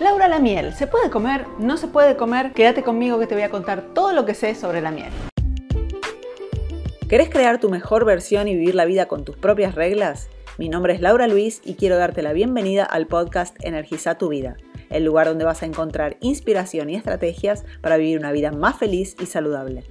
Laura, la miel, ¿se puede comer? ¿No se puede comer? Quédate conmigo que te voy a contar todo lo que sé sobre la miel. ¿Querés crear tu mejor versión y vivir la vida con tus propias reglas? Mi nombre es Laura Luis y quiero darte la bienvenida al podcast Energiza tu vida, el lugar donde vas a encontrar inspiración y estrategias para vivir una vida más feliz y saludable.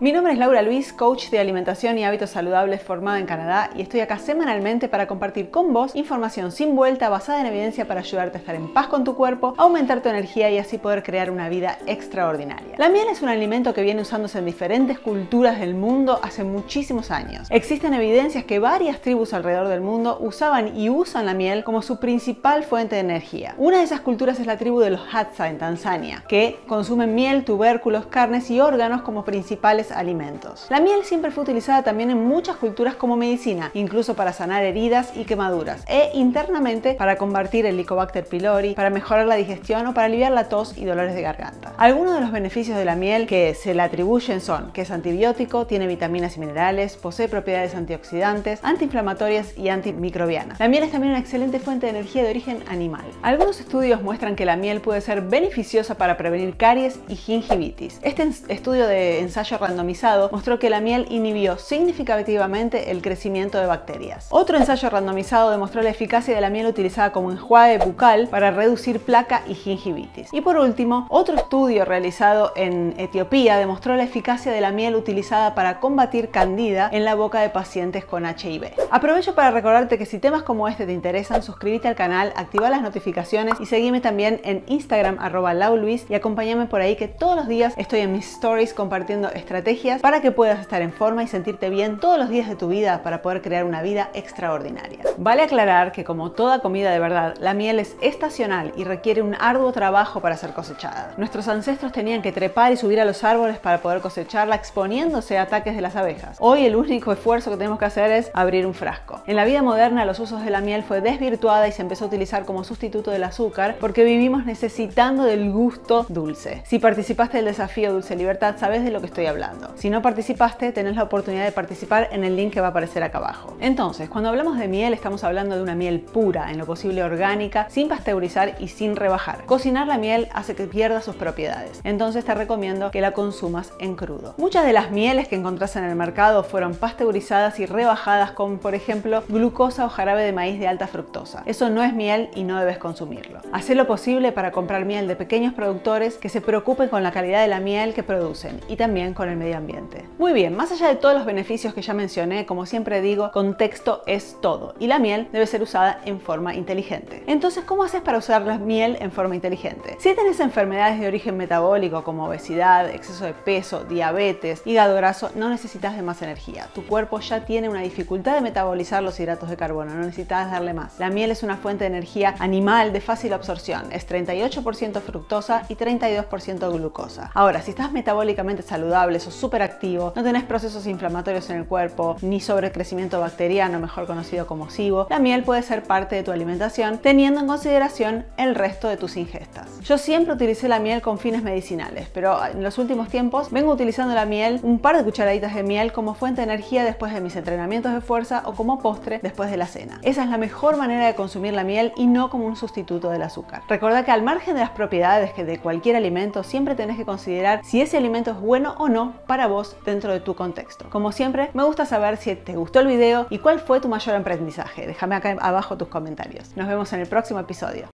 Mi nombre es Laura Luis, coach de alimentación y hábitos saludables formada en Canadá y estoy acá semanalmente para compartir con vos información sin vuelta basada en evidencia para ayudarte a estar en paz con tu cuerpo, aumentar tu energía y así poder crear una vida extraordinaria. La miel es un alimento que viene usándose en diferentes culturas del mundo hace muchísimos años. Existen evidencias que varias tribus alrededor del mundo usaban y usan la miel como su principal fuente de energía. Una de esas culturas es la tribu de los Hadza en Tanzania, que consumen miel, tubérculos, carnes y órganos como principales alimentos. La miel siempre fue utilizada también en muchas culturas como medicina, incluso para sanar heridas y quemaduras, e internamente para combatir el Helicobacter pylori, para mejorar la digestión o para aliviar la tos y dolores de garganta. Algunos de los beneficios de la miel que se le atribuyen son que es antibiótico, tiene vitaminas y minerales, posee propiedades antioxidantes, antiinflamatorias y antimicrobianas. La miel es también una excelente fuente de energía de origen animal. Algunos estudios muestran que la miel puede ser beneficiosa para prevenir caries y gingivitis. Este estudio de ensayo random mostró que la miel inhibió significativamente el crecimiento de bacterias. Otro ensayo randomizado demostró la eficacia de la miel utilizada como enjuague bucal para reducir placa y gingivitis. Y por último, otro estudio realizado en Etiopía demostró la eficacia de la miel utilizada para combatir candida en la boca de pacientes con HIV. Aprovecho para recordarte que si temas como este te interesan, suscríbete al canal, activa las notificaciones y seguime también en Instagram arroba lauluis y acompáñame por ahí que todos los días estoy en mis stories compartiendo estrategias para que puedas estar en forma y sentirte bien todos los días de tu vida para poder crear una vida extraordinaria. Vale aclarar que como toda comida de verdad, la miel es estacional y requiere un arduo trabajo para ser cosechada. Nuestros ancestros tenían que trepar y subir a los árboles para poder cosecharla exponiéndose a ataques de las abejas. Hoy el único esfuerzo que tenemos que hacer es abrir un frasco. En la vida moderna los usos de la miel fue desvirtuada y se empezó a utilizar como sustituto del azúcar porque vivimos necesitando del gusto dulce. Si participaste del desafío Dulce Libertad, sabes de lo que estoy hablando. Si no participaste, tenés la oportunidad de participar en el link que va a aparecer acá abajo. Entonces, cuando hablamos de miel, estamos hablando de una miel pura, en lo posible orgánica, sin pasteurizar y sin rebajar. Cocinar la miel hace que pierda sus propiedades, entonces te recomiendo que la consumas en crudo. Muchas de las mieles que encontrás en el mercado fueron pasteurizadas y rebajadas con, por ejemplo, glucosa o jarabe de maíz de alta fructosa. Eso no es miel y no debes consumirlo. Haz lo posible para comprar miel de pequeños productores que se preocupen con la calidad de la miel que producen y también con el medio ambiente. Muy bien, más allá de todos los beneficios que ya mencioné, como siempre digo, contexto es todo y la miel debe ser usada en forma inteligente. Entonces, ¿cómo haces para usar la miel en forma inteligente? Si tenés enfermedades de origen metabólico como obesidad, exceso de peso, diabetes, hígado graso, no necesitas de más energía. Tu cuerpo ya tiene una dificultad de metabolizar los hidratos de carbono, no necesitas darle más. La miel es una fuente de energía animal de fácil absorción, es 38% fructosa y 32% glucosa. Ahora, si estás metabólicamente saludable, sos súper activo, no tenés procesos inflamatorios en el cuerpo, ni sobrecrecimiento bacteriano, mejor conocido como SIBO, la miel puede ser parte de tu alimentación teniendo en consideración el resto de tus ingestas. Yo siempre utilicé la miel con fines medicinales, pero en los últimos tiempos vengo utilizando la miel, un par de cucharaditas de miel como fuente de energía después de mis entrenamientos de fuerza o como postre después de la cena. Esa es la mejor manera de consumir la miel y no como un sustituto del azúcar. Recuerda que al margen de las propiedades que de cualquier alimento, siempre tenés que considerar si ese alimento es bueno o no para vos dentro de tu contexto. Como siempre, me gusta saber si te gustó el video y cuál fue tu mayor aprendizaje. Déjame acá abajo tus comentarios. Nos vemos en el próximo episodio.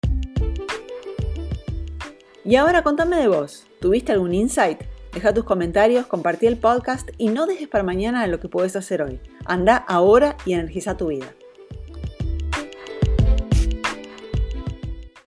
Y ahora contame de vos. ¿Tuviste algún insight? Deja tus comentarios, compartí el podcast y no dejes para mañana lo que puedes hacer hoy. Anda ahora y energiza tu vida.